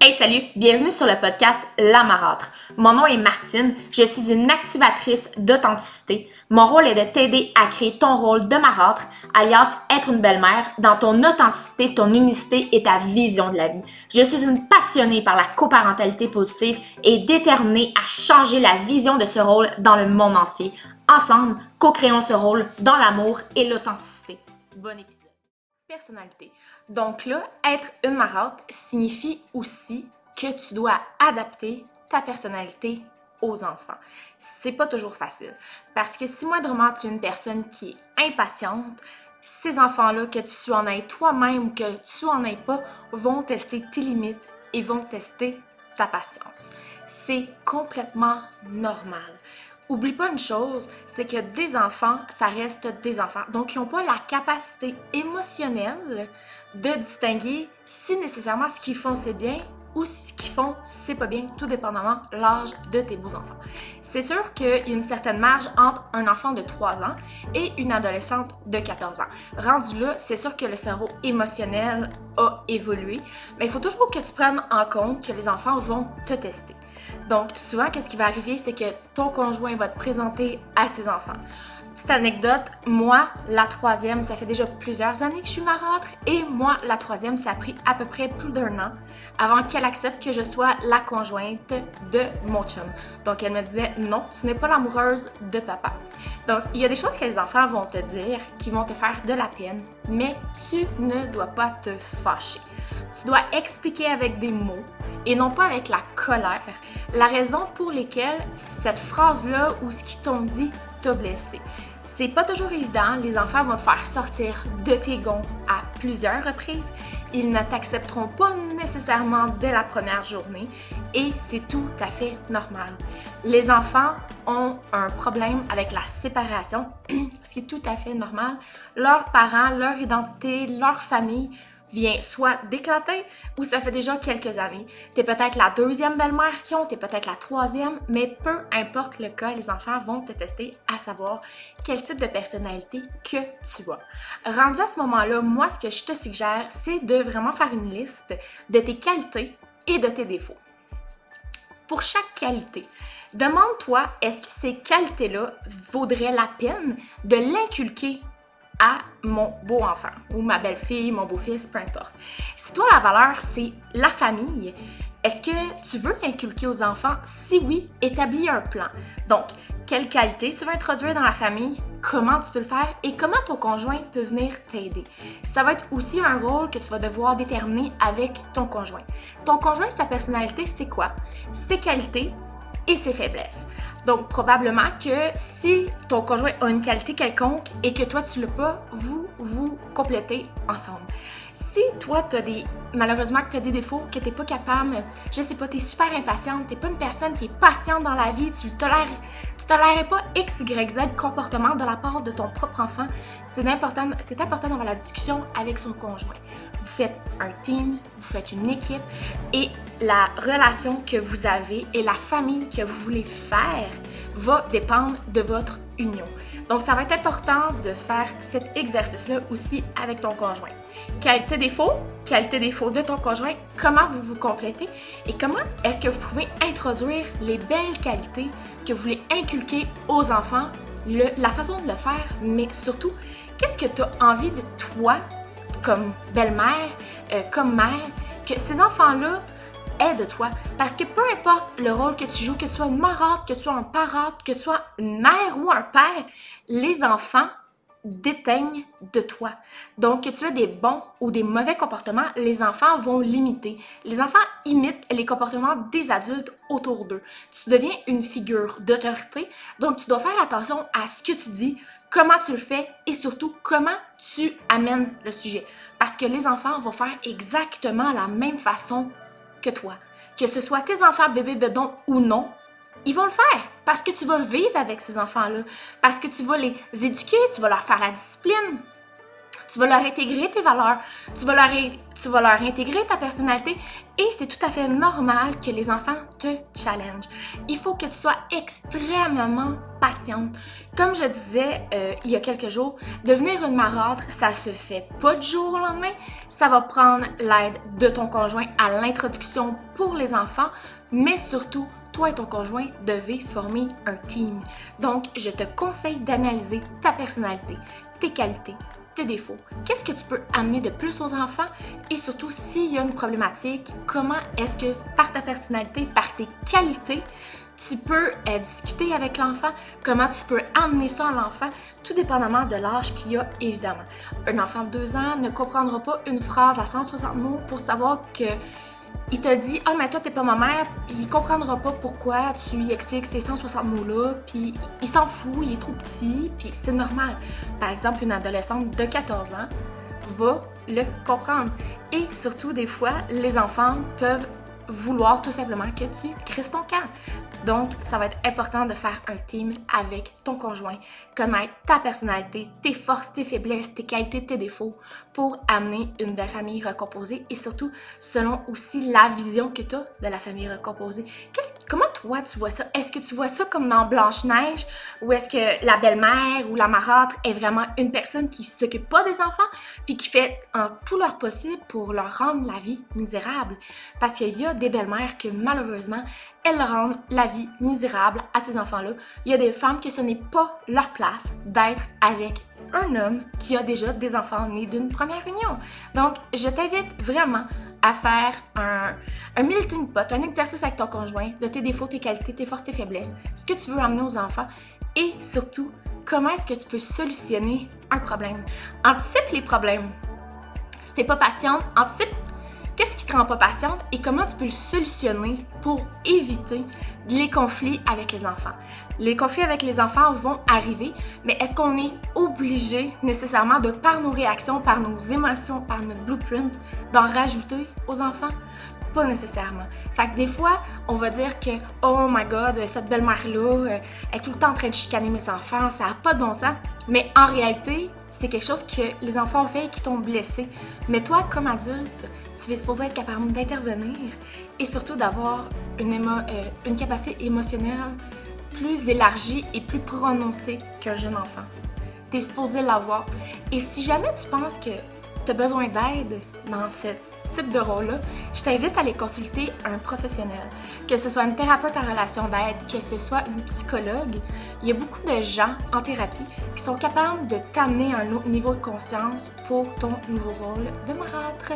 Hey salut, bienvenue sur le podcast La Marâtre. Mon nom est Martine, je suis une activatrice d'authenticité. Mon rôle est de t'aider à créer ton rôle de marâtre, alias être une belle-mère, dans ton authenticité, ton unicité et ta vision de la vie. Je suis une passionnée par la coparentalité positive et déterminée à changer la vision de ce rôle dans le monde entier. Ensemble, co-créons ce rôle dans l'amour et l'authenticité. Bon épisode. Personnalité. Donc là, être une marâtre signifie aussi que tu dois adapter ta personnalité aux enfants. C'est pas toujours facile parce que si moindrement tu es une personne qui est impatiente, ces enfants-là, que tu en aies toi-même ou que tu en aies pas, vont tester tes limites et vont tester ta patience. C'est complètement normal. Oublie pas une chose, c'est que des enfants, ça reste des enfants. Donc, ils n'ont pas la capacité émotionnelle de distinguer si nécessairement ce qu'ils font c'est bien ou ce qu'ils font c'est pas bien, tout dépendamment l'âge de tes beaux-enfants. C'est sûr qu'il y a une certaine marge entre un enfant de 3 ans et une adolescente de 14 ans. Rendu là, c'est sûr que le cerveau émotionnel a évolué, mais il faut toujours que tu prennes en compte que les enfants vont te tester. Donc, souvent, qu'est-ce qui va arriver, c'est que ton conjoint va te présenter à ses enfants. Petite anecdote, moi, la troisième, ça fait déjà plusieurs années que je suis marâtre et moi, la troisième, ça a pris à peu près plus d'un an avant qu'elle accepte que je sois la conjointe de mon chum. Donc, elle me disait non, tu n'es pas l'amoureuse de papa. Donc, il y a des choses que les enfants vont te dire qui vont te faire de la peine, mais tu ne dois pas te fâcher. Tu dois expliquer avec des mots et non pas avec la colère la raison pour laquelle cette phrase-là ou ce qu'ils t'ont dit t'a blessé. C'est pas toujours évident, les enfants vont te faire sortir de tes gonds à plusieurs reprises. Ils ne t'accepteront pas nécessairement dès la première journée et c'est tout à fait normal. Les enfants ont un problème avec la séparation, ce qui est tout à fait normal. Leurs parents, leur identité, leur famille vient soit d'éclater ou ça fait déjà quelques années. T'es peut-être la deuxième belle-mère qui ont, t'es peut-être la troisième, mais peu importe le cas, les enfants vont te tester à savoir quel type de personnalité que tu as. Rendu à ce moment-là, moi, ce que je te suggère, c'est de vraiment faire une liste de tes qualités et de tes défauts. Pour chaque qualité, demande-toi, est-ce que ces qualités-là vaudraient la peine de l'inculquer à mon beau enfant ou ma belle-fille, mon beau-fils, peu importe. Si toi, la valeur, c'est la famille, est-ce que tu veux l'inculquer aux enfants? Si oui, établis un plan. Donc, quelle qualité tu veux introduire dans la famille, comment tu peux le faire? Et comment ton conjoint peut venir t'aider? Ça va être aussi un rôle que tu vas devoir déterminer avec ton conjoint. Ton conjoint, sa personnalité, c'est quoi? Ses qualités et ses faiblesses. Donc, probablement que si ton conjoint a une qualité quelconque et que toi, tu l'as pas, vous, vous complétez ensemble. Si toi, tu des, malheureusement, que tu as des défauts, que tu n'es pas capable, je sais pas, tu es super impatiente, tu n'es pas une personne qui est patiente dans la vie, tu tolères, tu pas X, Y, Z comportement de la part de ton propre enfant, c'est important, c'est important d'avoir la discussion avec son conjoint. Vous faites un team, vous faites une équipe et la relation que vous avez et la famille que vous voulez faire va dépendre de votre Donc, ça va être important de faire cet exercice-là aussi avec ton conjoint. Qualité défaut, qualité défaut de ton conjoint, comment vous vous complétez et comment est-ce que vous pouvez introduire les belles qualités que vous voulez inculquer aux enfants, la façon de le faire, mais surtout, qu'est-ce que tu as envie de toi, comme belle-mère, euh, comme mère, que ces enfants-là aide-toi. Parce que peu importe le rôle que tu joues, que tu sois une marâtre, que tu sois un parent, que tu sois une mère ou un père, les enfants déteignent de toi. Donc, que tu aies des bons ou des mauvais comportements, les enfants vont l'imiter. Les enfants imitent les comportements des adultes autour d'eux. Tu deviens une figure d'autorité, donc tu dois faire attention à ce que tu dis, comment tu le fais et surtout comment tu amènes le sujet. Parce que les enfants vont faire exactement la même façon que toi. Que ce soit tes enfants bébés bedons ou non, ils vont le faire parce que tu vas vivre avec ces enfants-là, parce que tu vas les éduquer, tu vas leur faire la discipline. Tu vas leur intégrer tes valeurs, tu vas leur, tu vas leur intégrer ta personnalité et c'est tout à fait normal que les enfants te challengent. Il faut que tu sois extrêmement patiente. Comme je disais euh, il y a quelques jours, devenir une marâtre, ça se fait pas du jour au lendemain. Ça va prendre l'aide de ton conjoint à l'introduction pour les enfants, mais surtout toi et ton conjoint devez former un team. Donc, je te conseille d'analyser ta personnalité, tes qualités, défauts. Qu'est-ce que tu peux amener de plus aux enfants? Et surtout s'il y a une problématique, comment est-ce que par ta personnalité, par tes qualités, tu peux euh, discuter avec l'enfant, comment tu peux amener ça à l'enfant, tout dépendamment de l'âge qu'il a, évidemment. Un enfant de 2 ans ne comprendra pas une phrase à 160 mots pour savoir que il te dit Ah, mais toi, t'es pas ma mère, il comprendra pas pourquoi tu expliques ces 160 mots-là, puis il s'en fout, il est trop petit, puis c'est normal. Par exemple, une adolescente de 14 ans va le comprendre. Et surtout, des fois, les enfants peuvent vouloir tout simplement que tu crisses ton camp. Donc, ça va être important de faire un team avec ton conjoint, connaître ta personnalité, tes forces, tes faiblesses, tes qualités, tes défauts pour amener une belle famille recomposée et surtout selon aussi la vision que tu as de la famille recomposée. Comment toi tu vois ça? Est-ce que tu vois ça comme dans Blanche-Neige ou est-ce que la belle-mère ou la marâtre est vraiment une personne qui s'occupe pas des enfants puis qui fait en tout leur possible pour leur rendre la vie misérable? Parce qu'il y a des belles-mères que malheureusement, elles rendent la vie misérable à ces enfants-là. Il y a des femmes que ce n'est pas leur place d'être avec un homme qui a déjà des enfants nés d'une première union. Donc, je t'invite vraiment à faire un, un melting pot, un exercice avec ton conjoint de tes défauts, tes qualités, tes forces, tes faiblesses, ce que tu veux amener aux enfants et surtout, comment est-ce que tu peux solutionner un problème. Anticipe les problèmes. Si t'es pas patiente, anticipe te rend pas patiente et comment tu peux le solutionner pour éviter les conflits avec les enfants? Les conflits avec les enfants vont arriver, mais est-ce qu'on est obligé nécessairement de, par nos réactions, par nos émotions, par notre blueprint, d'en rajouter aux enfants? Pas nécessairement. Fait que des fois, on va dire que Oh my god, cette belle-mère-là euh, est tout le temps en train de chicaner mes enfants, ça n'a pas de bon sens. Mais en réalité, c'est quelque chose que les enfants ont fait et qui t'ont blessé. Mais toi, comme adulte, tu es supposé être capable d'intervenir et surtout d'avoir une, euh, une capacité émotionnelle plus élargie et plus prononcée qu'un jeune enfant. Tu es supposé l'avoir. Et si jamais tu penses que tu as besoin d'aide dans ce type de rôle-là, je t'invite à aller consulter un professionnel, que ce soit une thérapeute en relation d'aide, que ce soit une psychologue. Il y a beaucoup de gens en thérapie qui sont capables de t'amener à un autre niveau de conscience pour ton nouveau rôle de marâtre.